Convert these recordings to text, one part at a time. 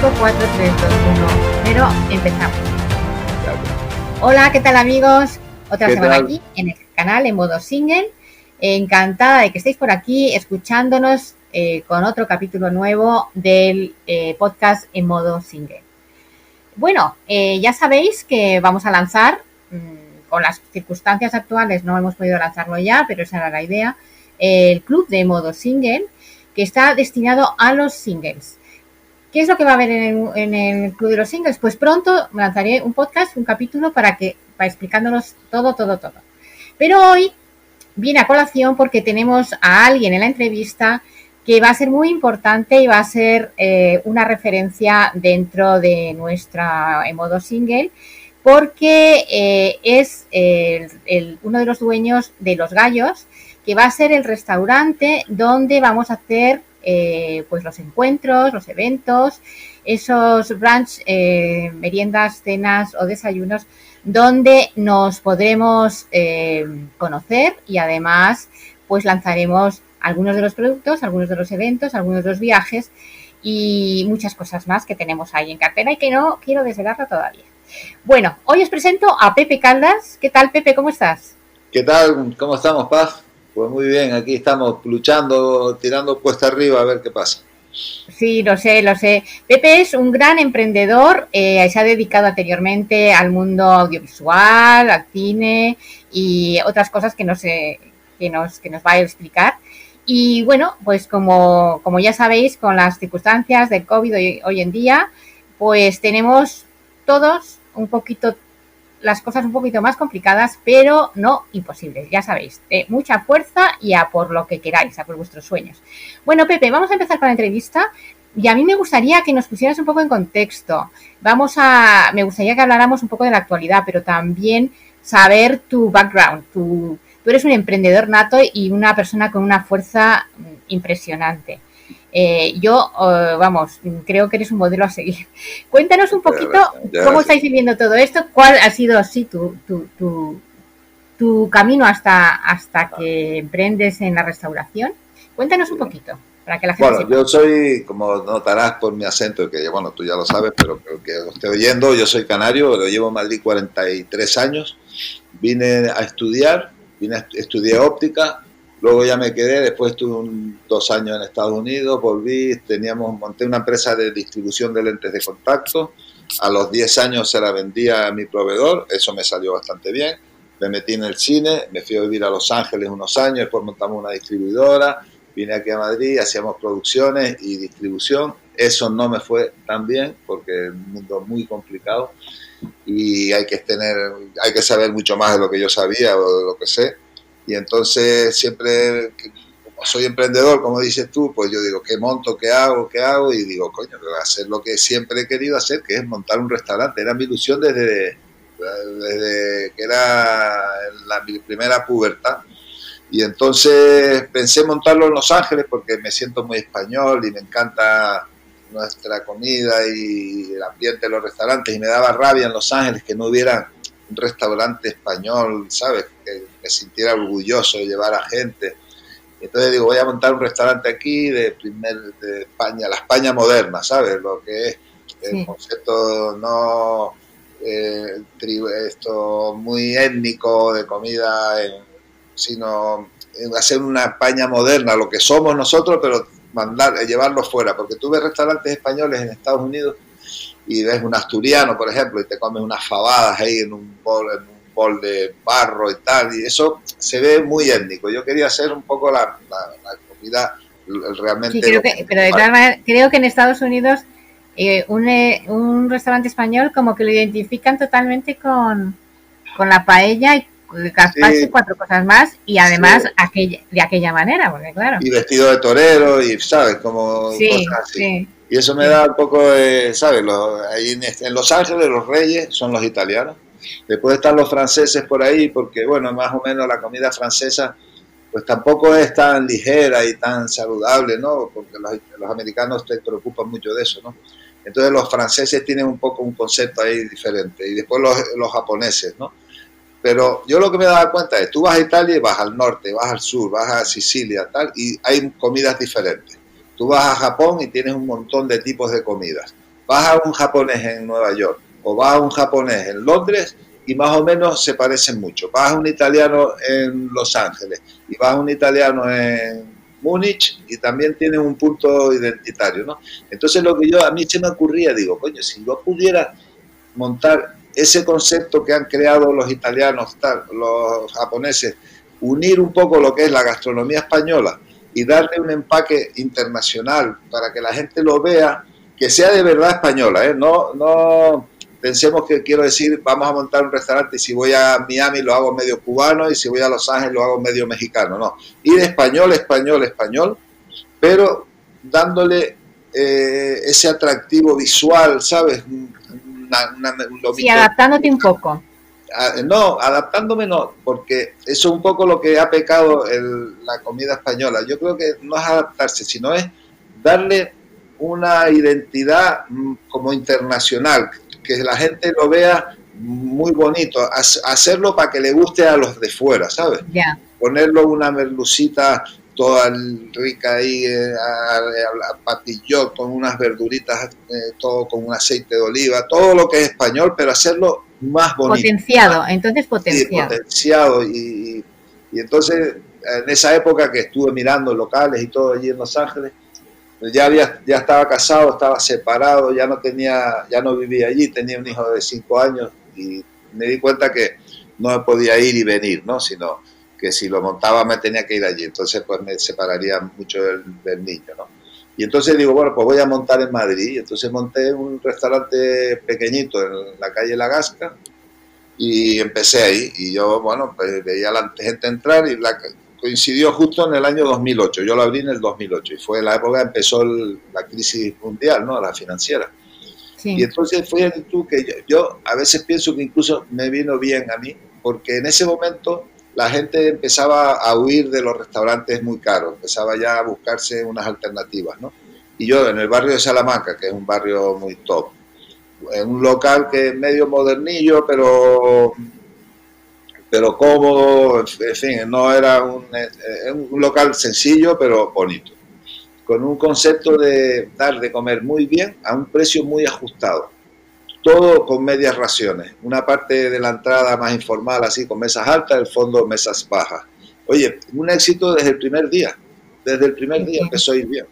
5, 4, 3, 2, 1, pero empezamos. Hola, ¿qué tal amigos? Otra semana aquí en el canal en modo single. Encantada de que estéis por aquí escuchándonos eh, con otro capítulo nuevo del eh, podcast en modo single. Bueno, eh, ya sabéis que vamos a lanzar, mmm, con las circunstancias actuales no hemos podido lanzarlo ya, pero esa era la idea, el club de modo single que está destinado a los singles. ¿Qué es lo que va a haber en el, en el, Club de los Singles? Pues pronto lanzaré un podcast, un capítulo para que para explicándonos todo, todo, todo. Pero hoy viene a colación porque tenemos a alguien en la entrevista que va a ser muy importante y va a ser eh, una referencia dentro de nuestra en modo single porque eh, es uno de los dueños de Los Gallos que va a ser el restaurante donde vamos a hacer eh, pues los encuentros, los eventos, esos brunch, eh, meriendas, cenas o desayunos donde nos podremos eh, conocer y además pues lanzaremos algunos de los productos, algunos de los eventos, algunos de los viajes y muchas cosas más que tenemos ahí en cartera y que no quiero desvelarla todavía. Bueno, hoy os presento a Pepe Caldas. ¿Qué tal, Pepe? ¿Cómo estás? ¿Qué tal? ¿Cómo estamos, Paz? Pues muy bien, aquí estamos luchando, tirando puesta arriba a ver qué pasa. Sí, lo sé, lo sé. Pepe es un gran emprendedor, eh, se ha dedicado anteriormente al mundo audiovisual, al cine y otras cosas que no sé, que nos, que nos va a explicar. Y bueno, pues como, como ya sabéis, con las circunstancias del COVID hoy, hoy en día, pues tenemos todos un poquito las cosas un poquito más complicadas, pero no imposibles, ya sabéis, de mucha fuerza y a por lo que queráis, a por vuestros sueños. Bueno, Pepe, vamos a empezar con la entrevista y a mí me gustaría que nos pusieras un poco en contexto. Vamos a, me gustaría que habláramos un poco de la actualidad, pero también saber tu background, tú eres un emprendedor nato y una persona con una fuerza impresionante. Eh, yo, uh, vamos, creo que eres un modelo a seguir. Cuéntanos un poquito ya, ya, cómo estáis viviendo todo esto, cuál ha sido así tu, tu, tu, tu camino hasta, hasta que emprendes en la restauración. Cuéntanos un poquito. Para que la gente bueno, sepa. yo soy, como notarás por mi acento, que bueno, tú ya lo sabes, pero, pero que lo esté oyendo, yo soy canario, lo llevo en Madrid 43 años, vine a estudiar, vine a estudiar óptica, Luego ya me quedé, después estuve un, dos años en Estados Unidos, volví, teníamos, monté una empresa de distribución de lentes de contacto. A los 10 años se la vendía a mi proveedor, eso me salió bastante bien. Me metí en el cine, me fui a vivir a Los Ángeles unos años, después montamos una distribuidora, vine aquí a Madrid, hacíamos producciones y distribución. Eso no me fue tan bien porque es un mundo muy complicado y hay que tener, hay que saber mucho más de lo que yo sabía o de lo que sé y entonces siempre, como soy emprendedor, como dices tú, pues yo digo, ¿qué monto, qué hago, qué hago? Y digo, coño, voy a hacer lo que siempre he querido hacer, que es montar un restaurante. Era mi ilusión desde, desde que era mi primera pubertad. Y entonces pensé montarlo en Los Ángeles porque me siento muy español y me encanta nuestra comida y el ambiente de los restaurantes y me daba rabia en Los Ángeles que no hubiera un restaurante español, ¿sabes? Que me sintiera orgulloso de llevar a gente. Entonces digo, voy a montar un restaurante aquí de primer de España, la España moderna, ¿sabes? Lo que es el sí. concepto no eh, esto muy étnico de comida, sino hacer una España moderna, lo que somos nosotros, pero mandar, llevarlo fuera, porque tú ves restaurantes españoles en Estados Unidos y ves un asturiano, por ejemplo, y te comes unas fabadas ahí en un bol, en un bol de barro y tal, y eso se ve muy étnico. Yo quería hacer un poco la, la, la comida realmente... Sí, creo que, pero de todas maneras, creo que en Estados Unidos eh, un, eh, un, restaurante español como que lo identifican totalmente con, con la paella y gastarse cuatro cosas más y además aquella, de aquella manera, porque claro. Y vestido de torero y, ¿sabes? Como cosas así. Y eso me da un poco de, ¿sabes? ahí en, Los Ángeles los reyes son los italianos. Después están los franceses por ahí, porque bueno, más o menos la comida francesa pues tampoco es tan ligera y tan saludable, ¿no? Porque los, los americanos te preocupan mucho de eso, ¿no? Entonces los franceses tienen un poco un concepto ahí diferente y después los, los japoneses, ¿no? Pero yo lo que me dado cuenta es, tú vas a Italia y vas al norte, vas al sur, vas a Sicilia, tal, y hay comidas diferentes. Tú vas a Japón y tienes un montón de tipos de comidas. Vas a un japonés en Nueva York o vas a un japonés en Londres y más o menos se parecen mucho. Vas a un italiano en Los Ángeles y vas a un italiano en Múnich y también tiene un punto identitario, ¿no? Entonces lo que yo a mí se me ocurría, digo, coño, si yo pudiera montar ese concepto que han creado los italianos, los japoneses, unir un poco lo que es la gastronomía española y darle un empaque internacional para que la gente lo vea, que sea de verdad española, ¿eh? no, no pensemos que quiero decir, vamos a montar un restaurante y si voy a Miami lo hago medio cubano y si voy a Los Ángeles lo hago medio mexicano, no, ir español, español, español, pero dándole eh, ese atractivo visual, ¿sabes? sí, adaptándote un poco. No, adaptándome no, porque eso es un poco lo que ha pecado la comida española. Yo creo que no es adaptarse, sino es darle una identidad mm, como internacional, que la gente lo vea muy bonito, hacerlo para que le guste a los de fuera, ¿sabes? Ponerlo una merlucita toda rica ahí, eh, a, patillot, con unas verduritas, eh, todo con un aceite de oliva, todo lo que es español, pero hacerlo más bonito. Potenciado, entonces potenciado. potenciado y, y, entonces en esa época que estuve mirando locales y todo allí en Los Ángeles, ya había, ya estaba casado, estaba separado, ya no tenía, ya no vivía allí, tenía un hijo de cinco años y me di cuenta que no podía ir y venir, ¿no? Sino que si lo montaba me tenía que ir allí, entonces pues me separaría mucho del, niño, ¿no? Y entonces digo, bueno, pues voy a montar en Madrid, y entonces monté un restaurante pequeñito en la calle La Gasca y empecé ahí, y yo, bueno, pues veía a la gente entrar y la, coincidió justo en el año 2008, yo lo abrí en el 2008 y fue la época que empezó la crisis mundial, ¿no? La financiera. Y entonces fue tú que yo, yo, a veces pienso que incluso me vino bien a mí, porque en ese momento la gente empezaba a huir de los restaurantes muy caros, empezaba ya a buscarse unas alternativas, ¿no? Y yo en el barrio de Salamanca, que es un barrio muy top, en un local que es medio modernillo, pero pero cómodo, en fin, no era un, eh, un local sencillo, pero bonito, con un concepto de dar de comer muy bien a un precio muy ajustado. Todo con medias raciones. Una parte de la entrada más informal, así con mesas altas, el fondo mesas bajas. Oye, un éxito desde el primer día. Desde el primer día empezó a ir bien.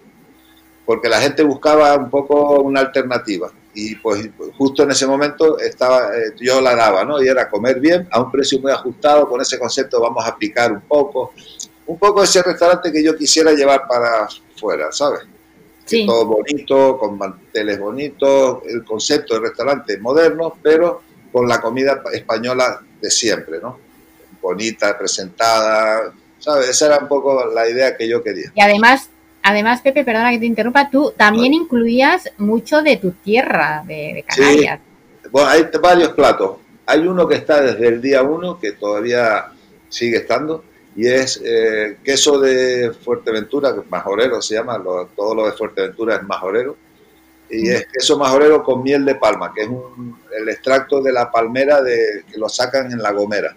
Porque la gente buscaba un poco una alternativa y pues justo en ese momento estaba eh, yo la daba, ¿no? Y era comer bien a un precio muy ajustado, con ese concepto vamos a aplicar un poco, un poco ese restaurante que yo quisiera llevar para fuera, ¿sabes? Sí. Todo bonito, con manteles bonitos, el concepto de restaurante moderno, pero con la comida española de siempre, ¿no? Bonita, presentada, ¿sabes? Esa era un poco la idea que yo quería. Y además Además, Pepe, perdona que te interrumpa, tú también incluías mucho de tu tierra, de, Canarias. Sí. Bueno, hay varios platos. Hay uno que está desde el día uno, que todavía sigue estando, y es eh, queso de Fuerteventura, majorero se llama, todo lo de Fuerteventura es majorero, y mm. es queso majorero con miel de palma, que es el extracto de la palmera de, que lo sacan en la gomera.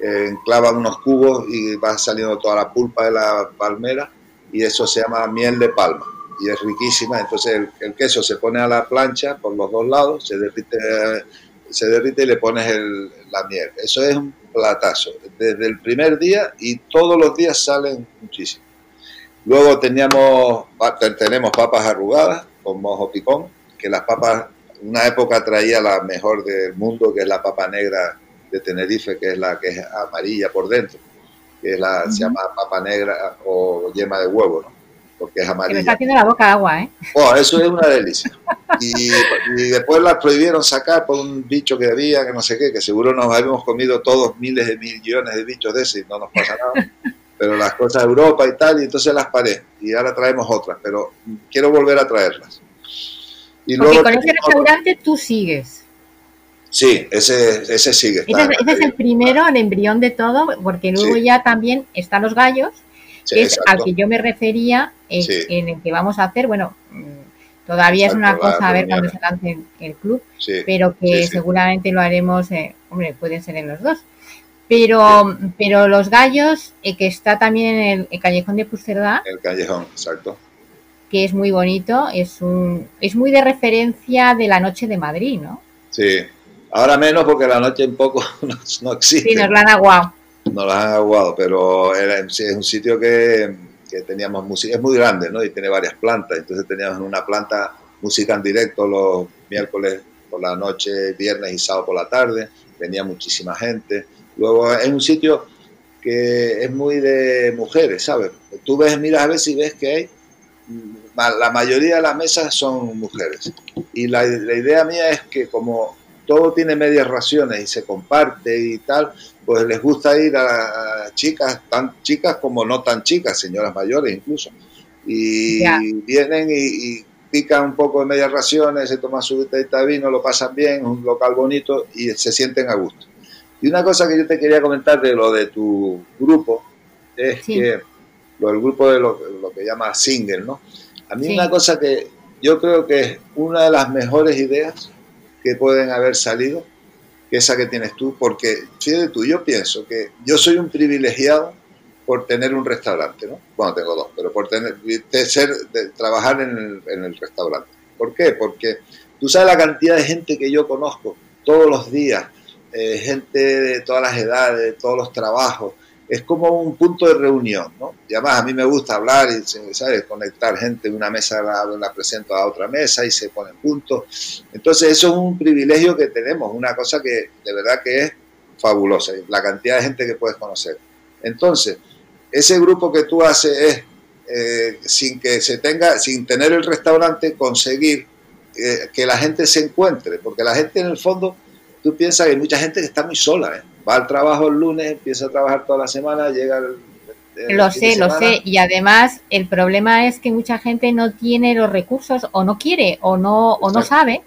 Eh, enclavan unos cubos y va saliendo toda la pulpa de la palmera y eso se llama miel de palma y es riquísima. Entonces el, queso se pone a la plancha por los dos lados, se derrite, se derrite y le pones la miel. Eso es un platazo desde el primer día y todos los días salen muchísimo. Luego teníamos, tenemos papas arrugadas con mojo picón, que las papas, una época traía la mejor del mundo, que es la papa negra de Tenerife, que es la que es amarilla por dentro que la, se llama papa negra o yema de huevo, ¿no? Porque es amarilla. me está haciendo la boca agua, ¿eh? Oh, eso es una delicia. Y, después la prohibieron sacar por un bicho que había, que no sé qué, que seguro nos habíamos comido todos miles de millones de bichos de ese y no nos pasa nada. Pero las cosas de Europa y tal, y entonces las paré. Y ahora traemos otras, pero quiero volver a traerlas. Y luego con ese restaurante tú sigues. Sí, ese, ese sigue. ese, es el primero, el embrión de todo, porque luego ya también están los gallos, que es al que yo me refería, en el que vamos a hacer, bueno, mm, todavía es una cosa a ver cuando se lance el club, pero que seguramente lo haremos, eh, hombre, pueden ser en los dos. Pero, pero los gallos, eh, que está también en el, callejón de Puigcerdá. El callejón, exacto. Que es muy bonito, es un, es muy de referencia de la noche de Madrid, ¿no? Sí, Ahora menos porque la noche un poco no, existe. Sí, nos la han aguado. Nos la han aguado, pero es un sitio que, teníamos música, es muy grande, ¿no? Y tiene varias plantas, entonces teníamos en una planta música en directo los miércoles por la noche, viernes y sábado por la tarde, venía muchísima gente. Luego es un sitio que es muy de mujeres, ¿sabes? Tú ves, miras a ver si ves que hay, la mayoría de las mesas son mujeres. Y la idea mía es que como todo tiene medias raciones y se comparte y tal, pues les gusta ir a, chicas, tan chicas como no tan chicas, señoras mayores incluso. Y vienen y, pican un poco de medias raciones, se toman su botellita de vino, lo pasan bien, un local bonito y se sienten a gusto. Y una cosa que yo te quería comentar de lo de tu grupo es que lo del grupo de lo, que llama single, ¿no? A mí una cosa que yo creo que es una de las mejores ideas que pueden haber salido que esa que tienes tú, porque fíjate tú, yo pienso que yo soy un privilegiado por tener un restaurante, ¿no? Bueno, tengo dos, pero por tener, de ser, de trabajar en el, restaurante. ¿Por qué? Porque tú sabes la cantidad de gente que yo conozco todos los días, eh, gente de todas las edades, de todos los trabajos, es como un punto de reunión, ¿no? Y además a mí me gusta hablar y, ¿sabes? Conectar gente de una mesa, la, la presento a otra mesa y se ponen puntos. Entonces eso es un privilegio que tenemos, una cosa que de verdad que es fabulosa, la cantidad de gente que puedes conocer. Entonces, ese grupo que tú haces es, eh, sin que se tenga, sin tener el restaurante, conseguir eh, que la gente se encuentre, porque la gente en el fondo, tú piensas que hay mucha gente que está muy sola, ¿eh? Va al trabajo el lunes, empieza a trabajar toda la semana, llega el, lo sé, lo sé. Y además el problema es que mucha gente no tiene los recursos o no quiere o no, o no sabe.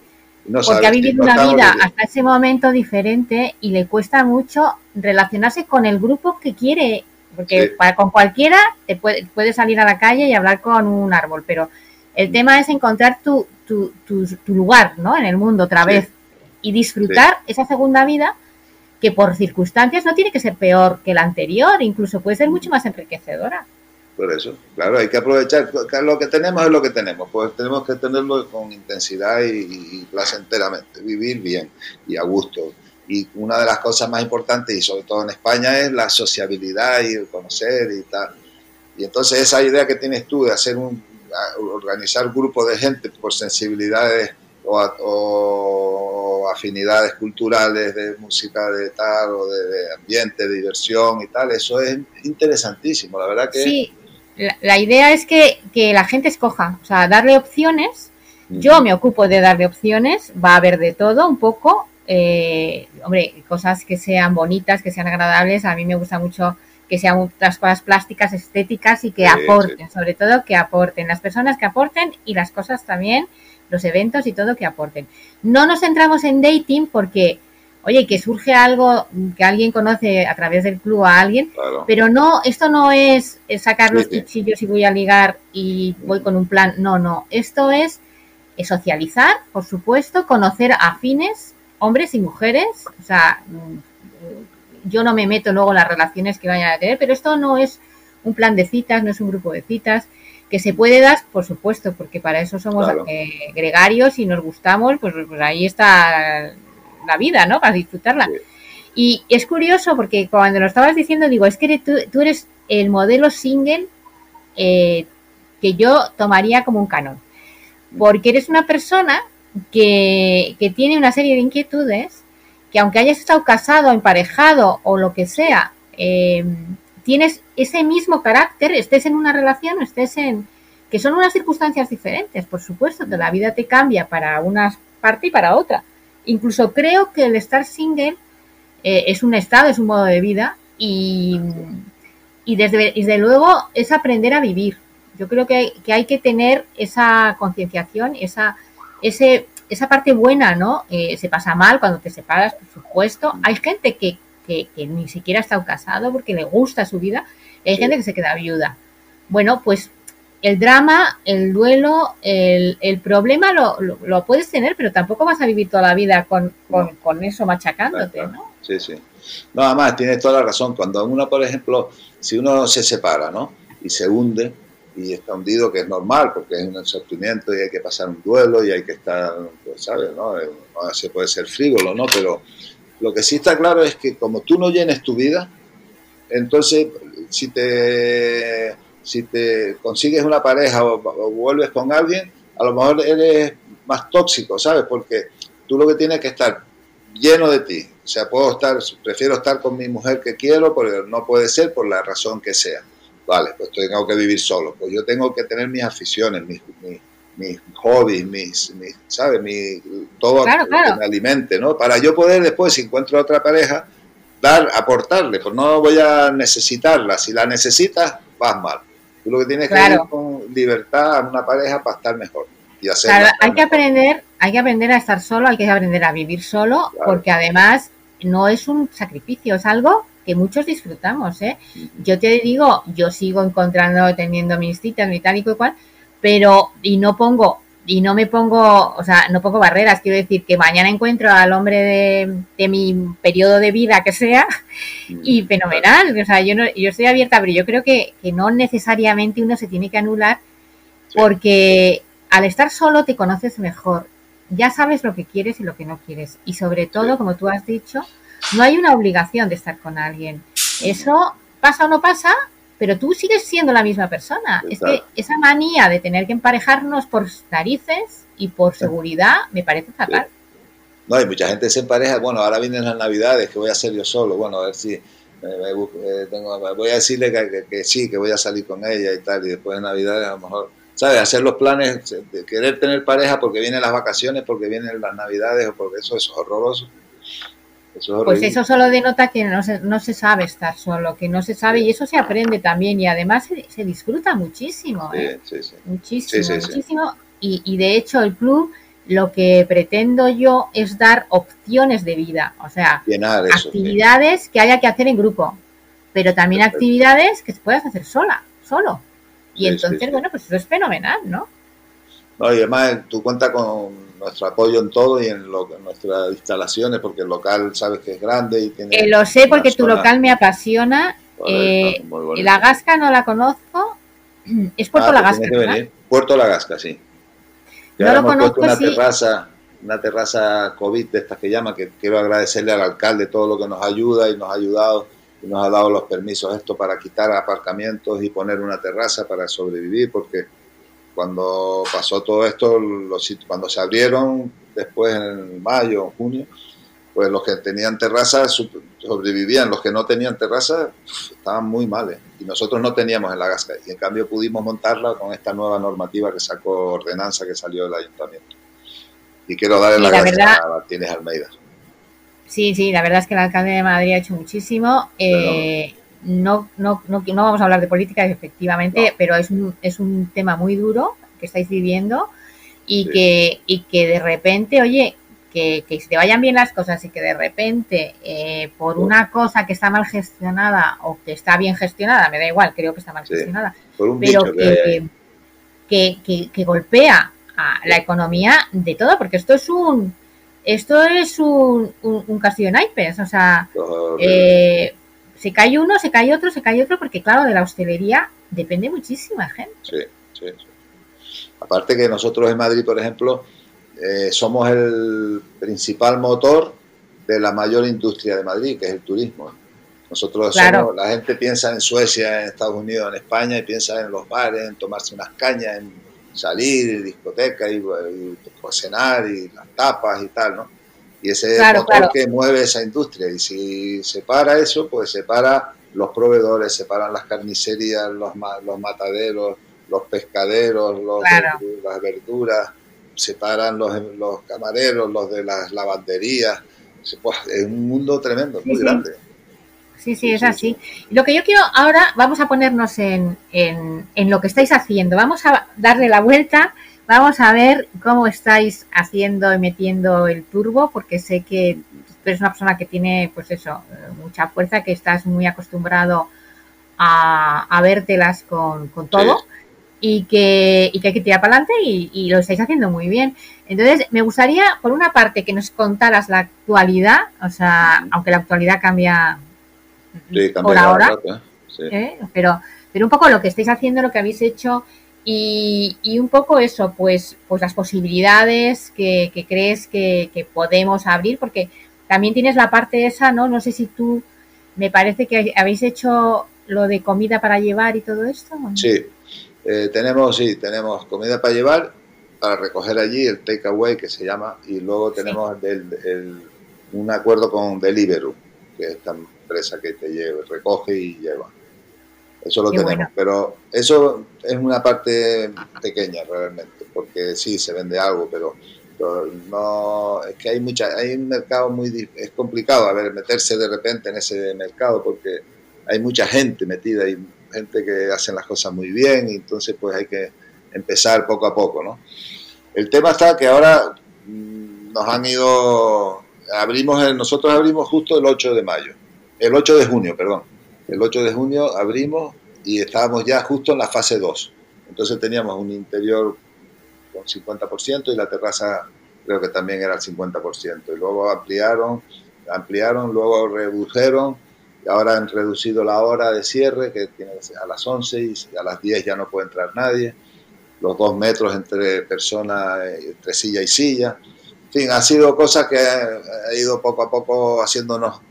porque ha vivido una vida hasta ese momento diferente y le cuesta mucho relacionarse con el grupo que quiere. Porque con cualquiera te puede, puede, salir a la calle y hablar con un árbol, pero el tema es encontrar tu, tu, tu, lugar ¿no? en el mundo otra vez y disfrutar esa segunda vida que por circunstancias no tiene que ser peor que la anterior, incluso puede ser mucho más enriquecedora. Por eso, claro, hay que aprovechar, lo que tenemos es lo que tenemos, pues tenemos que tenerlo con intensidad y, placenteramente, vivir bien y a gusto. Y una de las cosas más importantes, y sobre todo en España, es la sociabilidad y el conocer y tal. Y entonces esa idea que tienes tú de hacer un, organizar grupos de gente por sensibilidades o, afinidades culturales de música de tal o de, ambiente, de diversión y tal, eso es interesantísimo, la verdad que... Sí, la, idea es que, la gente escoja, o sea, darle opciones. Yo me ocupo de darle opciones, va a haber de todo un poco, eh, hombre, cosas que sean bonitas, que sean agradables, a mí me gusta mucho que sean otras cosas plásticas, estéticas y que aporten, sobre todo que aporten, las personas que aporten y las cosas también los eventos y todo que aporten. No nos centramos en dating porque, oye, que surge algo que alguien conoce a través del club a alguien, pero no, esto no es sacar los cuchillos y voy a ligar y voy con un plan, no, no, esto es socializar, por supuesto, conocer afines, hombres y mujeres, o sea, mm, yo no me meto luego en las relaciones que vayan a tener, pero esto no es un plan de citas, no es un grupo de citas, que se puede dar, por supuesto, porque para eso somos eh, gregarios y nos gustamos, pues, pues, ahí está la vida, ¿no? Para disfrutarla. Y es curioso porque cuando lo estabas diciendo, digo, es que tú, eres el modelo single eh, que yo tomaría como un canon. Porque eres una persona que, que tiene una serie de inquietudes que aunque hayas estado casado, emparejado o lo que sea, eh, tienes ese mismo carácter, estés en una relación estés en, que son unas circunstancias diferentes, por supuesto, que la vida te cambia para una parte y para otra. Incluso creo que el estar single eh, es un estado, es un modo de vida y, y desde, desde, luego es aprender a vivir. Yo creo que hay que, tener esa concienciación, esa, esa parte buena, ¿no? Eh, se pasa mal cuando te separas, por supuesto. Hay gente que, que, que ni siquiera ha estado casado porque le gusta su vida. hay gente que se queda viuda. Bueno, pues el drama, el duelo, el, el problema lo, lo, puedes tener, pero tampoco vas a vivir toda la vida con, con, con eso machacándote, ¿no? Sí, sí. No, además, tienes toda la razón. Cuando uno, por ejemplo, si uno se separa, ¿no? Y se hunde y está hundido, que es normal, porque es un sentimiento y hay que pasar un duelo y hay que estar, pues, ¿sabes? ¿no? no se puede ser frívolo, ¿no? Pero lo que sí está claro es que como tú no llenes tu vida, entonces si te si te consigues una pareja o, vuelves con alguien, a lo mejor eres más tóxico, ¿sabes? Porque tú lo que tienes que estar lleno de ti. O sea, puedo estar, prefiero estar con mi mujer que quiero, porque no puede ser por la razón que sea. Vale, pues tengo que vivir solo. Pues yo tengo que tener mis aficiones, mis, mis, hobbies, mis, ¿sabes? Mi, todo que me alimente, ¿no? Para yo poder después, si encuentro otra pareja, dar, aportarle, pues no voy a necesitarla. Si la necesitas, vas mal. Tú lo que tienes que ir con libertad a una pareja para estar mejor. Y hacer claro, hay que aprender, hay que aprender a estar solo, hay que aprender a vivir solo, porque además no es un sacrificio, es algo que muchos disfrutamos, ¿eh? Yo te digo, yo sigo encontrando, teniendo mis citas, mi tal y cual, pero, y no pongo y no me pongo, o sea, no pongo barreras, quiero decir que mañana encuentro al hombre de, de mi periodo de vida que sea y mm, fenomenal, o sea, yo, no, yo estoy abierta, pero yo creo que, que no necesariamente uno se tiene que anular porque al estar solo te conoces mejor, ya sabes lo que quieres y lo que no quieres. Y sobre todo, como tú has dicho, no hay una obligación de estar con alguien. Eso pasa o no pasa, pero tú sigues siendo la misma persona. Es que esa manía de tener que emparejarnos por narices y por seguridad me parece fatal. No, hay mucha gente se empareja. Bueno, ahora vienen las navidades, que voy a hacer yo solo. Bueno, a ver si eh, tengo, voy a decirle que, sí, que voy a salir con ella y tal. Y después de navidades a lo mejor, ¿sabes? Hacer los planes de querer tener pareja porque vienen las vacaciones, porque vienen las navidades o porque eso es horroroso pues eso solo denota que no se, no se sabe estar solo, que no se sabe y eso se aprende también y además se, disfruta muchísimo, ¿eh? muchísimo, muchísimo. Y, y, de hecho el club lo que pretendo yo es dar opciones de vida, o sea, actividades que haya que hacer en grupo, pero también actividades que puedas hacer sola, solo. Y entonces, bueno, pues eso es fenomenal, ¿no? No, y además tú cuentas con nuestro apoyo en todo y en, lo, nuestras instalaciones, porque el local sabes que es grande y tiene... Eh, lo sé porque tu local me apasiona. eh, la Gasca no la conozco. Es Puerto ah, La Gasca. Puerto La Gasca, sí. no lo conozco, una terraza, una terraza COVID de estas que llama, que quiero agradecerle al alcalde todo lo que nos ayuda y nos ha ayudado y nos ha dado los permisos esto para quitar aparcamientos y poner una terraza para sobrevivir, porque cuando pasó todo esto, los, cuando se abrieron después en mayo, junio, pues los que tenían terrazas sobrevivían, los que no tenían terraza estaban muy males y nosotros no teníamos en la gasca y en cambio pudimos montarla con esta nueva normativa que sacó ordenanza que salió del ayuntamiento. Y quiero darle la, gracias a Martínez Almeida. Sí, sí, la verdad es que el alcalde de Madrid ha hecho muchísimo. Eh, no, no, no, no vamos a hablar de política, efectivamente, pero es un, es un tema muy duro que estáis viviendo y, que, y que de repente, oye, que, que se te vayan bien las cosas y que de repente, eh, por una cosa que está mal gestionada o que está bien gestionada, me da igual, creo que está mal gestionada, pero que, que, que, golpea a la economía de todo, porque esto es un esto es un, un, castillo de naipes, o sea, eh, se cae uno, se cae otro, se cae otro, porque claro, de la hostelería depende muchísima gente. Sí, sí, Aparte que nosotros en Madrid, por ejemplo, eh, somos el principal motor de la mayor industria de Madrid, que es el turismo. Nosotros somos, la gente piensa en Suecia, en Estados Unidos, en España, y piensa en los bares, en tomarse unas cañas, en salir, discoteca, y, y, cenar, y las tapas y tal, ¿no? Y ese es el motor que mueve esa industria. Y si se para eso, pues se para los proveedores, se paran las carnicerías, los, los mataderos, los pescaderos, los de las verduras, separan los, los camareros, los de las lavanderías. es un mundo tremendo, muy grande. Sí, sí, es así. Lo que yo quiero ahora, vamos a ponernos en, en, en, lo que estáis haciendo. Vamos a darle la vuelta, vamos a ver cómo estáis haciendo y metiendo el turbo, porque sé que eres una persona que tiene, pues eso, mucha fuerza, que estás muy acostumbrado a, a vértelas con, con todo. Y que, y que hay que tirar para adelante y, y lo estáis haciendo muy bien. Entonces, me gustaría, por una parte, que nos contaras la actualidad, o sea, aunque la actualidad cambia por ahora, ¿eh? pero, pero un poco lo que estáis haciendo, lo que habéis hecho y, y un poco eso, pues, pues las posibilidades que, que crees que, que, podemos abrir, porque también tienes la parte esa, ¿no? No sé si tú, me parece que habéis hecho lo de comida para llevar y todo esto. Sí, eh, tenemos, sí, tenemos comida para llevar, para recoger allí, el takeaway que se llama, y luego tenemos el, el, un acuerdo con Deliveroo, que es empresa que te lleve, recoge y lleva. Eso lo tenemos, pero eso es una parte pequeña realmente, porque sí, se vende algo, pero, no, es que hay mucha, hay un mercado muy, es complicado, a ver, meterse de repente en ese mercado, porque hay mucha gente metida, hay gente que hacen las cosas muy bien, y entonces pues hay que empezar poco a poco, ¿no? El tema está que ahora mm, nos han ido, abrimos, nosotros abrimos justo el 8 de mayo, el 8 de junio, perdón. El 8 de junio abrimos y estábamos ya justo en la fase 2. Entonces teníamos un interior con 50% y la terraza creo que también era el 50%. Y luego ampliaron, ampliaron, luego redujeron y ahora han reducido la hora de cierre, que tiene que ser a las 11 y a las 10 ya no puede entrar nadie. Los dos metros entre persona, entre silla y silla. En fin, ha sido cosas que ha ido poco a poco haciéndonos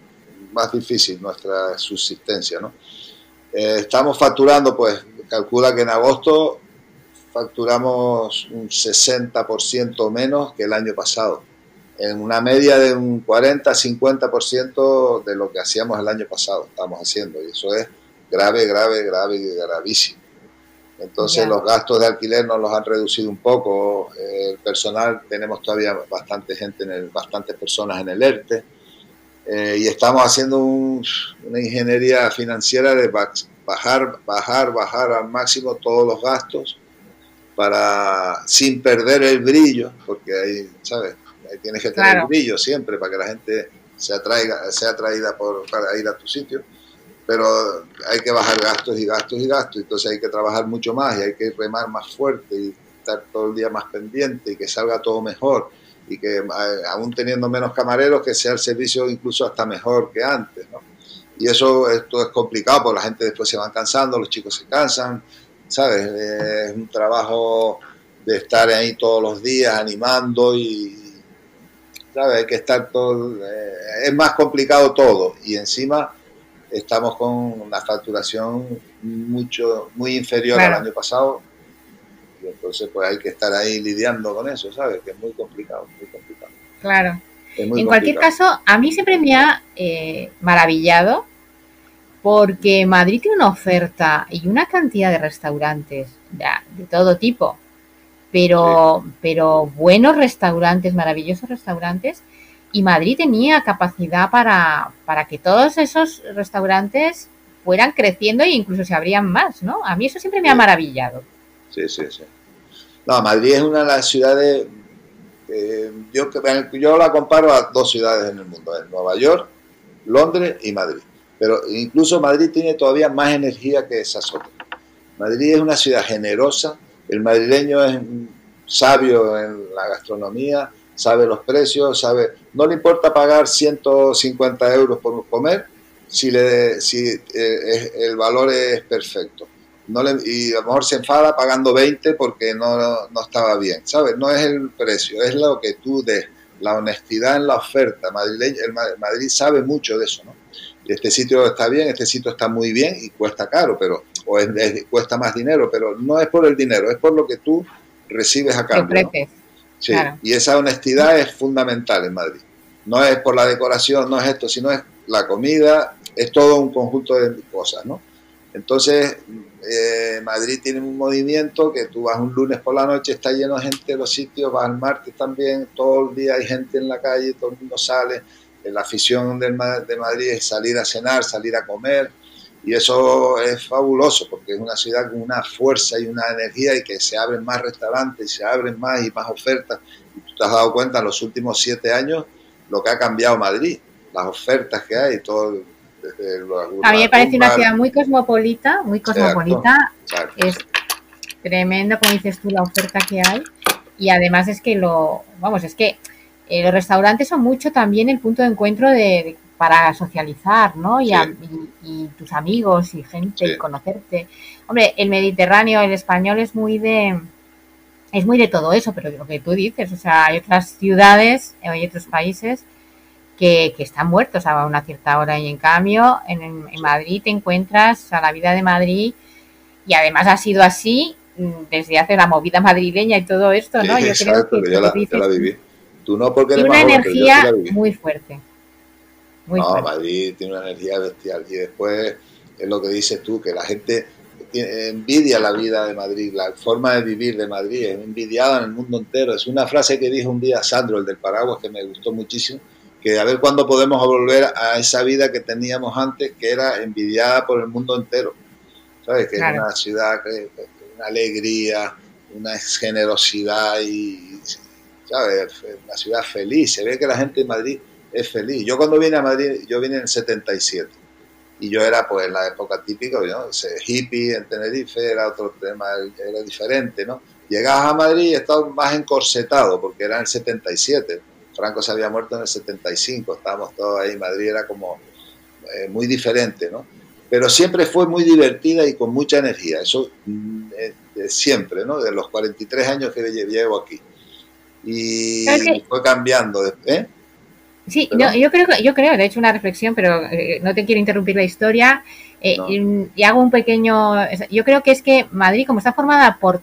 más difícil nuestra subsistencia. ¿no? Eh, estamos facturando, pues calcula que en agosto facturamos un 60% menos que el año pasado, en una media de un 40-50% de lo que hacíamos el año pasado, estamos haciendo, y eso es grave, grave, grave y gravísimo. Entonces los gastos de alquiler nos los han reducido un poco, el personal, tenemos todavía bastante gente, en el, bastantes personas en el ERTE, eh, y estamos haciendo una ingeniería financiera de bajar, bajar, bajar al máximo todos los gastos para sin perder el brillo, porque ahí, ¿sabes? Ahí tienes que tener brillo siempre para que la gente se atraiga, sea atraída por, para ir a tu sitio, pero hay que bajar gastos y gastos y gastos, entonces hay que trabajar mucho más y hay que remar más fuerte y estar todo el día más pendiente y que salga todo mejor y que eh, aún teniendo menos camareros, que sea el servicio incluso hasta mejor que antes. ¿no? Y eso esto es complicado porque la gente después se van cansando, los chicos se cansan, ¿sabes? Es un trabajo de estar ahí todos los días animando y, ¿sabes? Hay que estar todo, eh, es más complicado todo y encima estamos con una facturación mucho, muy inferior al año pasado entonces pues hay que estar ahí lidiando con eso, ¿sabes? Que es muy complicado, muy complicado. Claro. en cualquier caso, a mí siempre me ha eh, maravillado porque Madrid tiene una oferta y una cantidad de restaurantes de, todo tipo, pero, pero buenos restaurantes, maravillosos restaurantes, y Madrid tenía capacidad para, para que todos esos restaurantes fueran creciendo e incluso se abrían más, ¿no? A mí eso siempre me ha maravillado. Sí, sí, sí. No, Madrid es una de las ciudades, eh, yo, yo la comparo a dos ciudades en el mundo, Nueva York, Londres y Madrid. Pero incluso Madrid tiene todavía más energía que esas otras. Madrid es una ciudad generosa, el madrileño es sabio en la gastronomía, sabe los precios, sabe, no le importa pagar 150 euros por comer si, le, si eh, el valor es perfecto no le, y a lo mejor se enfada pagando 20 porque no, no, estaba bien, ¿sabes? No es el precio, es lo que tú des, la honestidad en la oferta. Madrid, el Madrid sabe mucho de eso, ¿no? Este sitio está bien, este sitio está muy bien y cuesta caro, pero o cuesta más dinero, pero no es por el dinero, es por lo que tú recibes a cambio. Sí, y esa honestidad es fundamental en Madrid. No es por la decoración, no es esto, sino es la comida, es todo un conjunto de cosas, ¿no? Entonces, eh, Madrid tiene un movimiento que tú vas un lunes por la noche, está lleno de gente en los sitios, vas al martes también, todo el día hay gente en la calle, todo el mundo sale. La afición de Madrid es salir a cenar, salir a comer, y eso es fabuloso porque es una ciudad con una fuerza y una energía y que se abren más restaurantes, se abren más y más ofertas. Y tú te has dado cuenta en los últimos siete años lo que ha cambiado Madrid, las ofertas que hay, todo. A mí me parece una ciudad muy cosmopolita, muy cosmopolita. Es tremendo, como dices tú, la oferta que hay. Y además es que lo, vamos, es que eh, los restaurantes son mucho también el punto de encuentro de, para socializar, ¿no? Y, y, tus amigos y gente y conocerte. Hombre, el Mediterráneo, el español es muy de es muy de todo eso, pero lo que tú dices, o sea, hay otras ciudades, hay otros países que, están muertos a una cierta hora y en cambio en, en, Madrid te encuentras a la vida de Madrid y además ha sido así mm, desde hace la movida madrileña y todo esto, ¿no? yo creo que yo la, viví. Tú no porque una energía muy fuerte no, Madrid tiene una energía bestial. Y después es lo que dices tú, que la gente envidia la vida de Madrid, la forma de vivir de Madrid, es envidiada en el mundo entero. Es una frase que dijo un día Sandro, el del paraguas, que me gustó muchísimo, que a ver cuándo podemos volver a esa vida que teníamos antes, que era envidiada por el mundo entero. ¿Sabes? Que es una ciudad, que, una alegría, una generosidad y, ¿sabes? Una ciudad feliz. Se ve que la gente de Madrid es feliz. Yo cuando vine a Madrid, yo vine en el 77 y yo era pues en la época típica, ¿no? hippie en Tenerife era otro tema, era diferente, ¿no? Llegabas a Madrid y estabas más encorsetado porque era en el 77. Franco se había muerto en el 75, estábamos todos ahí, Madrid era como eh, muy diferente, ¿no? Pero siempre fue muy divertida y con mucha energía, eso mm, siempre, ¿no? De los 43 años que llevo aquí. Y fue cambiando. ¿eh? Sí, yo creo, yo creo, de hecho una reflexión, pero eh, no te quiero interrumpir la historia eh, y, hago un pequeño, yo creo que es que Madrid, como está formada por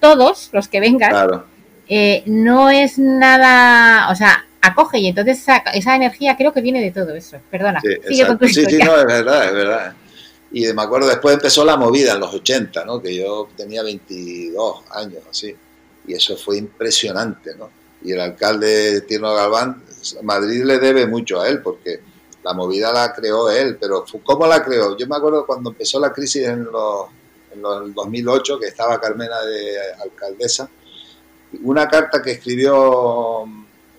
todos los que vengan, eh, no es nada, o sea, acoge y entonces esa, energía creo que viene de todo eso. Perdona, sí, sigue con tu sí, sí, no, es verdad, es verdad. Y me acuerdo, después empezó la movida en los 80, ¿no? Que yo tenía 22 años, así. Y eso fue impresionante, ¿no? Y el alcalde Tierno Galván Madrid le debe mucho a él porque la movida la creó él, pero ¿cómo la creó? Yo me acuerdo cuando empezó la crisis en, los, en el 2008, que estaba Carmena de alcaldesa, una carta que escribió,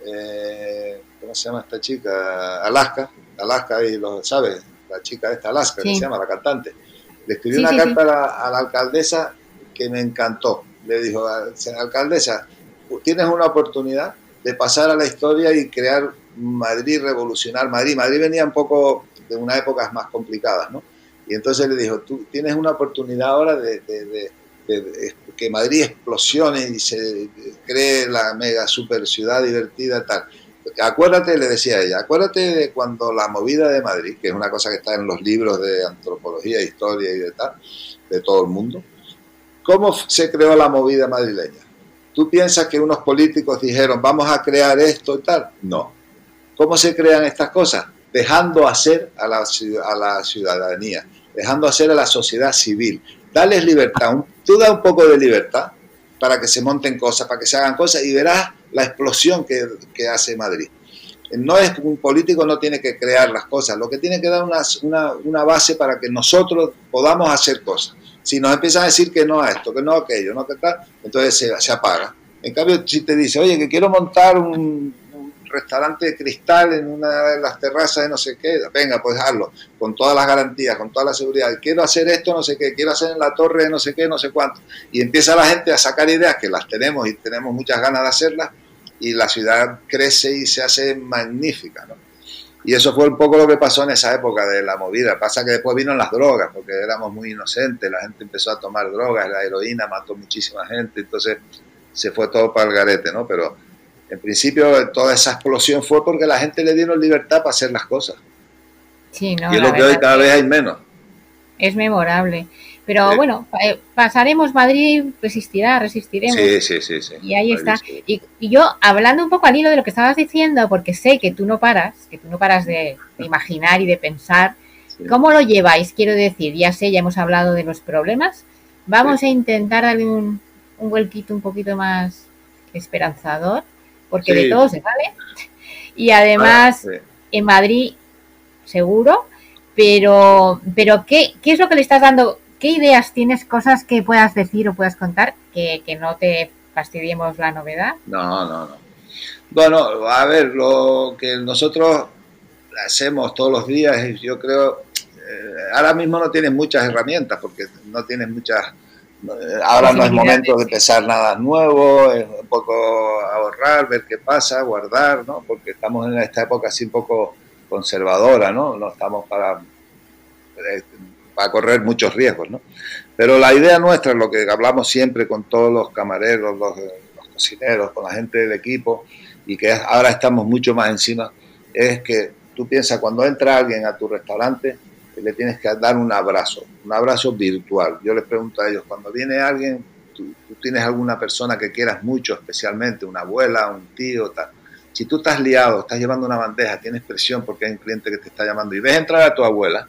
eh, ¿cómo se llama esta chica? Alaska, Alaska y lo sabes, la chica esta Alaska, que se llama la cantante. Le escribió una carta a, la, a, la, alcaldesa que me encantó. Le dijo, alcaldesa, tienes una oportunidad de pasar a la historia y crear Madrid, revolucionar Madrid. Madrid venía un poco de unas épocas más complicadas, ¿no? Y entonces le dijo, tú tienes una oportunidad ahora de, que Madrid explosione y se cree la mega super ciudad divertida tal. Acuérdate, le decía ella, acuérdate de cuando la movida de Madrid, que es una cosa que está en los libros de antropología, historia y de tal, de todo el mundo, ¿cómo se creó la movida madrileña? ¿Tú piensas que unos políticos dijeron, vamos a crear esto y tal? No. ¿Cómo se crean estas cosas? Dejando hacer a la ciudadanía, dejando hacer a la sociedad civil. Dales libertad, tú da un poco de libertad para que se monten cosas, para que se hagan cosas y verás la explosión que, hace Madrid. No es un político no tiene que crear las cosas, lo que tiene que dar una, una, base para que nosotros podamos hacer cosas. Si nos empiezan a decir que no a esto, que no a aquello, no que tal, entonces se, se apaga. En cambio, si te dice, oye, que quiero montar un, restaurante de cristal en una de las terrazas de no sé qué, venga, pues hazlo, con todas las garantías, con toda la seguridad. Quiero hacer esto, no sé qué, quiero hacer en la torre de no sé qué, no sé cuánto. Y empieza la gente a sacar ideas que las tenemos y tenemos muchas ganas de hacerlas y la ciudad crece y se hace magnífica, ¿no? Y eso fue un poco lo que pasó en esa época de la movida. Pasa que después vino las drogas, porque éramos muy inocentes, la gente empezó a tomar drogas, la heroína mató muchísima gente, entonces se fue todo para el garete, ¿no? Pero en principio toda esa explosión fue porque la gente le dieron libertad para hacer las cosas. Sí, no, y es lo que hoy cada vez hay menos. Es memorable. Pero bueno, eh, pasaremos Madrid, resistirá, resistiremos. Sí, sí, sí. sí. Y ahí está. Y, yo, hablando un poco al hilo de lo que estabas diciendo, porque sé que tú no paras, que tú no paras de, imaginar y de pensar, ¿Cómo lo lleváis? Quiero decir, ya sé, ya hemos hablado de los problemas. Vamos a intentar darle un, un vuelquito un poquito más esperanzador, porque de todo se vale. Y además, en Madrid, seguro, pero, pero ¿qué, ¿qué es lo que le estás dando? ¿Qué ideas tienes, cosas que puedas decir o puedas contar que, que no te fastidiemos la novedad? No, no, no. Bueno, a ver, lo que nosotros hacemos todos los días, yo creo, eh, ahora mismo no tienes muchas herramientas porque no tienes muchas Ahora no es momento de empezar nada nuevo, es un poco ahorrar, ver qué pasa, guardar, ¿no? Porque estamos en esta época así un poco conservadora, ¿no? No estamos para, eh, para correr muchos riesgos, ¿no? Pero la idea nuestra, lo que hablamos siempre con todos los camareros, los, los cocineros, con la gente del equipo, y que ahora estamos mucho más encima, es que tú piensas, cuando entra alguien a tu restaurante, le tienes que dar un abrazo, un abrazo virtual. Yo les pregunto a ellos, cuando viene alguien, tú, tienes alguna persona que quieras mucho, especialmente una abuela, un tío, tal. Si tú estás liado, estás llevando una bandeja, tienes presión porque hay un cliente que te está llamando y ves entrar a tu abuela,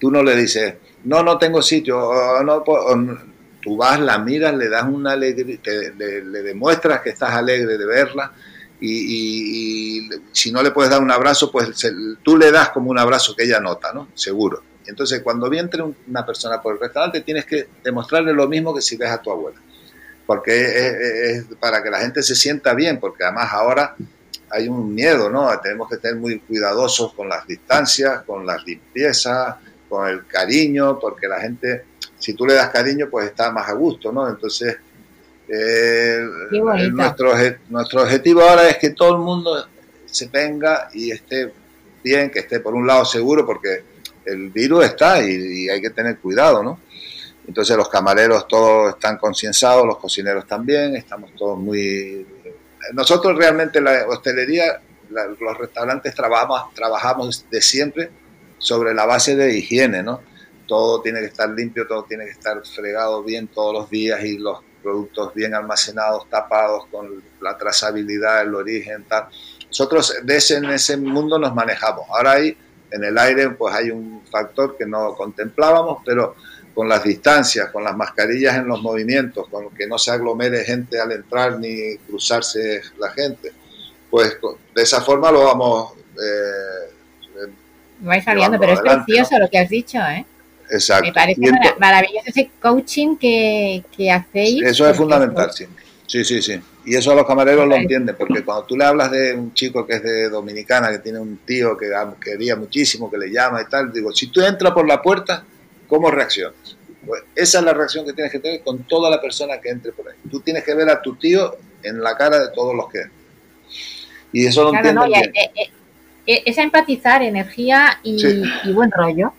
tú no le dices, no, no tengo sitio, no, tú vas, la miras, le das una alegría, le, le demuestras que estás alegre de verla y, si no le puedes dar un abrazo, pues tú le das como un abrazo que ella nota, ¿no? Seguro. Entonces, cuando viene una persona por el restaurante, tienes que demostrarle lo mismo que si ves a tu abuela. Porque es, para que la gente se sienta bien, porque además ahora hay un miedo, ¿no? Tenemos que estar muy cuidadosos con las distancias, con las limpiezas, con el cariño, porque la gente, si tú le das cariño, pues está más a gusto, ¿no? Entonces, eh, nuestro, nuestro objetivo ahora es que todo el mundo se venga y esté bien, que esté por un lado seguro, porque el virus está y, hay que tener cuidado, ¿no? Entonces los camareros todos están concienciados, los cocineros también, estamos todos muy... Nosotros realmente la hostelería, los restaurantes trabajamos, trabajamos de siempre sobre la base de higiene, ¿no? Todo tiene que estar limpio, todo tiene que estar fregado bien todos los días y los productos bien almacenados, tapados, con la trazabilidad, el origen, tal. Nosotros de ese, en ese mundo nos manejamos. Ahora hay, en el aire, pues hay un factor que no contemplábamos, pero con las distancias, con las mascarillas en los movimientos, con que no se aglomere gente al entrar ni cruzarse la gente, pues de esa forma lo vamos... Eh, vais saliendo, pero es precioso lo que has dicho, ¿eh? Exacto. Me parece maravilloso ese coaching que, hacéis. Eso es fundamental, sí. Sí, sí, sí. Y eso los camareros lo entienden, porque cuando tú le hablas de un chico que es de Dominicana, que tiene un tío que quería muchísimo, que le llama y tal, digo, si tú entras por la puerta, ¿cómo reaccionas? Pues esa es la reacción que tienes que tener con toda la persona que entre por ahí. Tú tienes que ver a tu tío en la cara de todos los que entran. Y eso lo entienden bien. Eh, eh, eh, es empatizar, energía y, y buen rollo.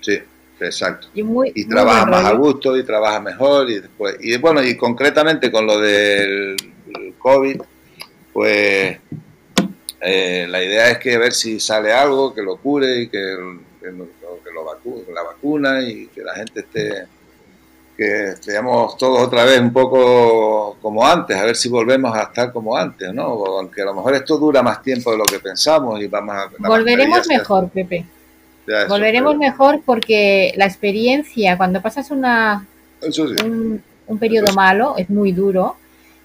Sí. Exacto. Y, trabaja más a gusto y trabaja mejor y después y bueno y concretamente con lo del COVID pues eh, la idea es que ver si sale algo que lo cure y que, que, lo, que la vacuna y que la gente esté que estemos todos otra vez un poco como antes, a ver si volvemos a estar como antes, ¿no? Aunque a lo mejor esto dura más tiempo de lo que pensamos y vamos a... Volveremos mejor, Pepe. Volveremos mejor porque la experiencia, cuando pasas una, un, periodo malo, es muy duro,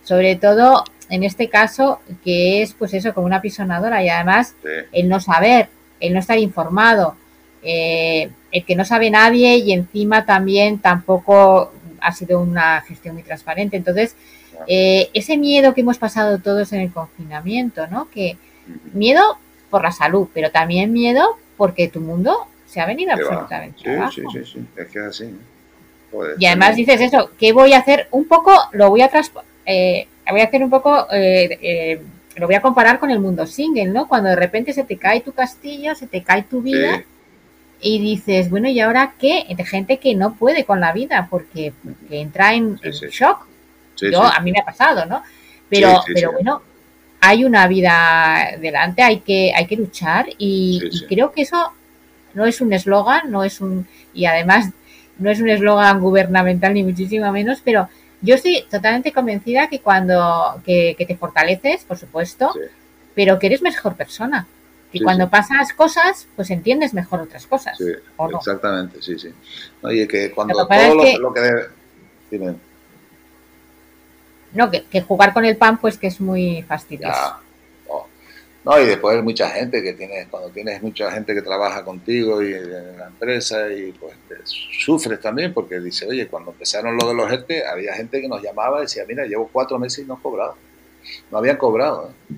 sobre todo en este caso, que es pues eso, como una pisonadora y además el no saber, el no estar informado, eh, el que no sabe nadie y encima también tampoco ha sido una gestión muy transparente. Entonces, eh, ese miedo que hemos pasado todos en el confinamiento, ¿no? Que miedo por la salud, pero también miedo porque tu mundo se ha venido absolutamente sí, abajo. Sí, sí, sí, es que es así. y además dices eso, ¿qué voy a hacer? Un poco, lo voy a eh, voy a hacer un poco, eh, eh, lo voy a comparar con el mundo single, ¿no? Cuando de repente se te cae tu castillo, se te cae tu vida y dices, bueno, ¿y ahora qué? De gente que no puede con la vida porque, entra en, shock. Yo, a mí me ha pasado, ¿no? Pero, pero bueno, hay una vida delante, hay que, hay que luchar y, creo que eso no es un eslogan, no es un, y además no es un eslogan gubernamental ni muchísimo menos, pero yo estoy totalmente convencida que cuando, que, te fortaleces, por supuesto, pero que eres mejor persona. Y cuando pasas cosas, pues entiendes mejor otras cosas. Sí, exactamente, sí, sí. Oye, que cuando todo lo, que debe... No, que, jugar con el pan, pues que es muy fastidioso. no. y después hay mucha gente que tienes, cuando tienes mucha gente que trabaja contigo y en la empresa, y pues sufres también, porque dice, oye, cuando empezaron lo de los ERTE, había gente que nos llamaba y decía, mira, llevo cuatro meses y no he cobrado. No habían cobrado. ¿eh?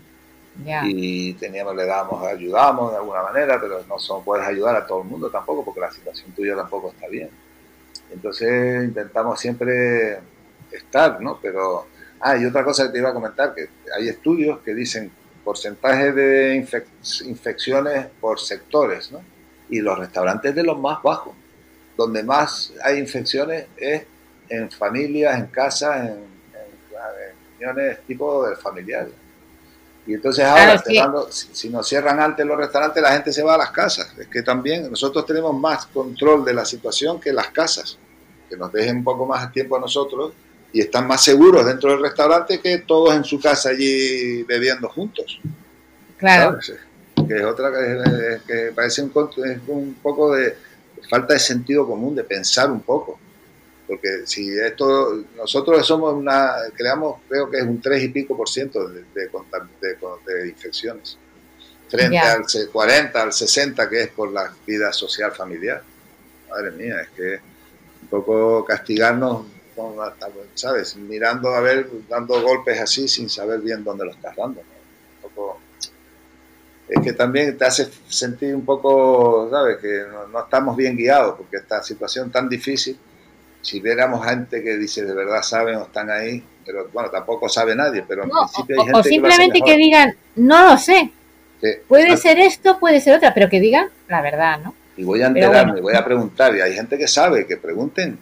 Y teníamos, le damos, ayudamos de alguna manera, pero no son, puedes ayudar a todo el mundo tampoco, porque la situación tuya tampoco está bien. Entonces intentamos siempre estar, ¿no? Pero, ah, y otra cosa que te iba a comentar, que hay estudios que dicen porcentaje de infecciones por sectores, ¿no? Y los restaurantes de los más bajos, donde más hay infecciones es en familias, en casas, en, en, en tipo de familiares. Y entonces ahora, si, nos cierran antes los restaurantes, la gente se va a las casas. Es que también nosotros tenemos más control de la situación que las casas, que nos dejen un poco más tiempo a nosotros y están más seguros dentro del restaurante que todos en su casa allí bebiendo juntos. Claro. Que es otra que, parece un, un poco de falta de sentido común, de pensar un poco porque si esto, nosotros somos una, creamos, creo que es un 3 y pico por ciento de, de, infecciones, frente al 40, al 60 que es por la vida social familiar. Madre mía, es que un poco castigarnos, ¿sabes? Mirando a ver, dando golpes así sin saber bien dónde lo estás dando. es que también te hace sentir un poco, ¿sabes? Que no, no estamos bien guiados, porque esta situación tan difícil si viéramos gente que dice de verdad saben o están ahí, pero bueno, tampoco sabe nadie, pero en principio hay gente o simplemente que, digan, no lo sé. Puede ser esto, puede ser otra, pero que digan la verdad, ¿no? Y voy a enterarme, voy a preguntar, y hay gente que sabe, que pregunten,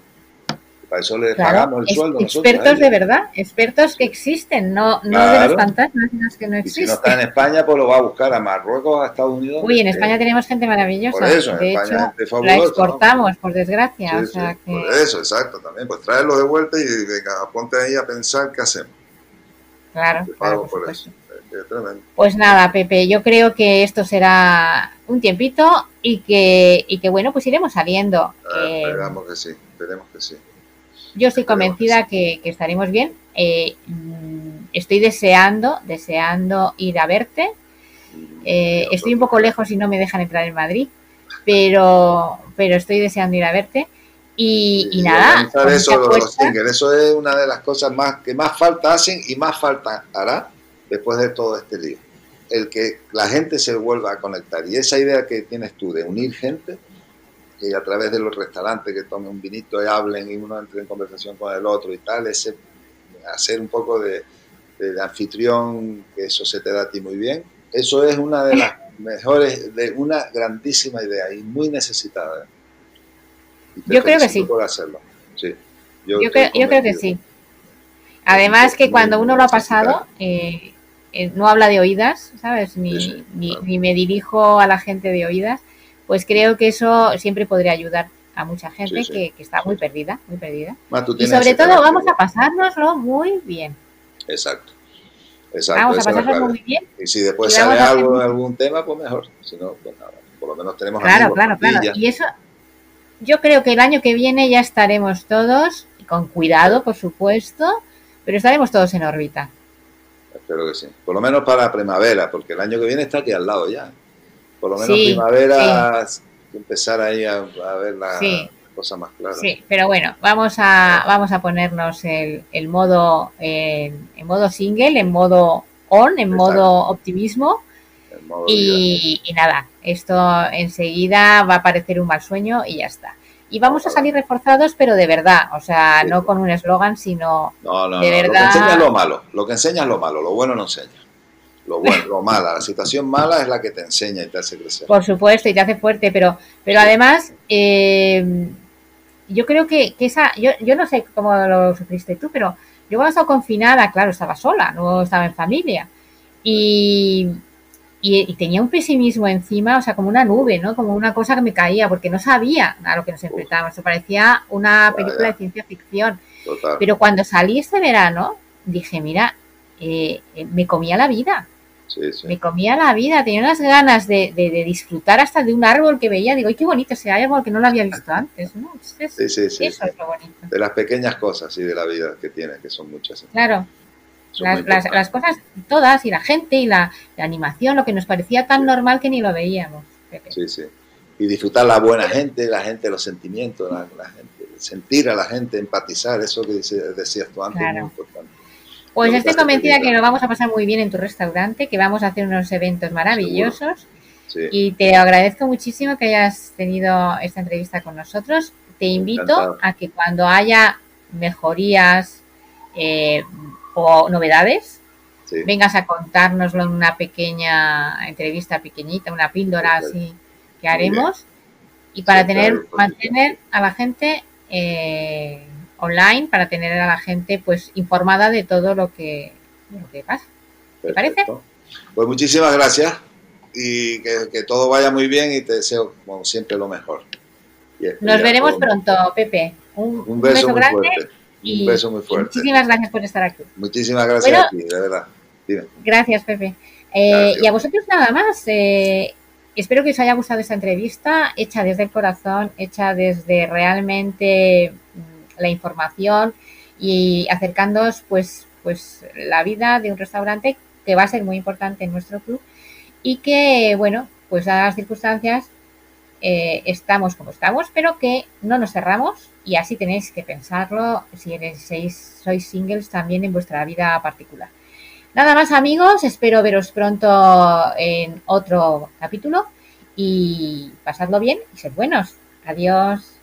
para eso le pagamos el sueldo. Expertos de verdad, expertos que existen, no, no de los fantasmas que no existen. Y si no está en España, pues lo va a buscar a Marruecos, a Estados Unidos. Uy, en España tenemos gente maravillosa. Por eso, de hecho, la exportamos, por desgracia. o sea que... Por eso, exacto, también. Pues traerlo de vuelta y venga, ponte ahí a pensar qué hacemos. Claro, claro por, eso. Pues nada, Pepe, yo creo que esto será un tiempito y que, y que bueno, pues iremos saliendo. Ah, eh, esperamos que sí, esperemos que sí. Yo estoy convencida que, estaremos bien. Eh, mm, estoy deseando, deseando ir a verte. Eh, estoy un poco lejos y no me dejan entrar en Madrid, pero, pero estoy deseando ir a verte. Y, nada. Eso, eso es una de las cosas más que más falta hacen y más falta hará después de todo este lío. El que la gente se vuelva a conectar. Y esa idea que tienes tú de unir gente, y a través de los restaurantes que tomen un vinito y hablen y uno entre en conversación con el otro y tal, ese, hacer un poco de, anfitrión, que eso se te da a ti muy bien, eso es una de las mejores, de una grandísima idea y muy necesitada. yo creo que sí. hacerlo. sí. Yo, creo, yo creo que sí. Además que cuando uno lo ha pasado, eh, eh, no habla de oídas, ¿sabes? Ni, ni me dirijo a la gente de oídas, pues creo que eso siempre podría ayudar a mucha gente Que, está muy perdida, muy perdida. y sobre todo vamos a pasárnoslo muy bien. Exacto. Exacto, vamos a pasárnoslo muy bien. Y si después sale algo, algún tema, pues mejor. Si no, pues nada, por lo menos tenemos Claro, claro, claro. Y eso, yo creo que el año que viene ya estaremos todos, con cuidado, por supuesto, pero estaremos todos en órbita. Espero que sí. Por lo menos para primavera, porque el año que viene está aquí al lado ya por lo menos primavera, empezar ahí a, ver la cosa más clara. Sí, pero bueno, vamos a, vamos a ponernos el, el modo, en modo single, en modo on, en modo optimismo. y, nada, esto enseguida va a parecer un mal sueño y ya está. Y vamos a salir reforzados, pero de verdad, o sea, no con un eslogan, sino de verdad. Lo que enseña es lo malo, lo que enseña es lo malo, lo bueno no enseña lo bueno, lo mala. La situación mala es la que te enseña y te hace crecer. Por supuesto, y te hace fuerte, pero, pero además, eh, yo creo que, esa, yo, yo no sé cómo lo sufriste tú, pero yo cuando estaba confinada, claro, estaba sola, no estaba en familia. Y, y, tenía un pesimismo encima, o sea, como una nube, ¿no? Como una cosa que me caía, porque no sabía a lo que nos enfrentábamos. Eso parecía una película de ciencia ficción. Pero cuando salí este verano, dije, mira, eh, me comía la vida Me comía la vida, tenía unas ganas de, disfrutar hasta de un árbol que veía. Digo, ¡ay, qué bonito ese árbol que no lo había visto antes! sí, sí, sí, Eso es lo bonito. De las pequeñas cosas y de la vida que tiene, que son muchas. Claro. las, cosas todas y la gente y la, animación, lo que nos parecía tan normal que ni lo veíamos. Sí, sí. Y disfrutar la buena gente, la gente, los sentimientos, la, gente, sentir a la gente, empatizar, eso que decías tú antes, muy importante. Pues estoy convencida que lo vamos a pasar muy bien en tu restaurante, que vamos a hacer unos eventos maravillosos. Y te agradezco muchísimo que hayas tenido esta entrevista con nosotros. Te invito a que cuando haya mejorías eh, o novedades, vengas a contárnoslo en una pequeña entrevista pequeñita, una píldora así que haremos. Y para tener, mantener a la gente eh, online para tener a la gente pues informada de todo lo que, pasa. ¿Te parece? Pues muchísimas gracias y que, todo vaya muy bien y te deseo como siempre lo mejor. Nos veremos pronto, Pepe. Un, beso, muy grande fuerte. Y, un beso muy fuerte. Muchísimas gracias por estar aquí. Muchísimas gracias a ti, de verdad. Gracias, Pepe. Eh, y a vosotros nada más. Eh, espero que os haya gustado esta entrevista, hecha desde el corazón, hecha desde realmente la información y acercándoos pues, pues la vida de un restaurante que va a ser muy importante en nuestro club y que, bueno, pues a las circunstancias eh, estamos como estamos, pero que no nos cerramos y así tenéis que pensarlo si eres, sois singles también en vuestra vida particular. Nada más amigos, espero veros pronto en otro capítulo y pasadlo bien y sed buenos. Adiós.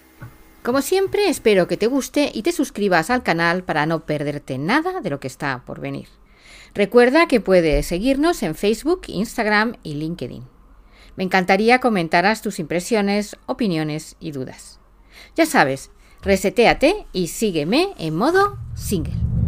Como siempre, espero que te guste y te suscribas al canal para no perderte nada de lo que está por venir. Recuerda que puedes seguirnos en Facebook, Instagram y LinkedIn. Me encantaría comentaras tus impresiones, opiniones y dudas. Ya sabes, reseteate y sígueme en modo single.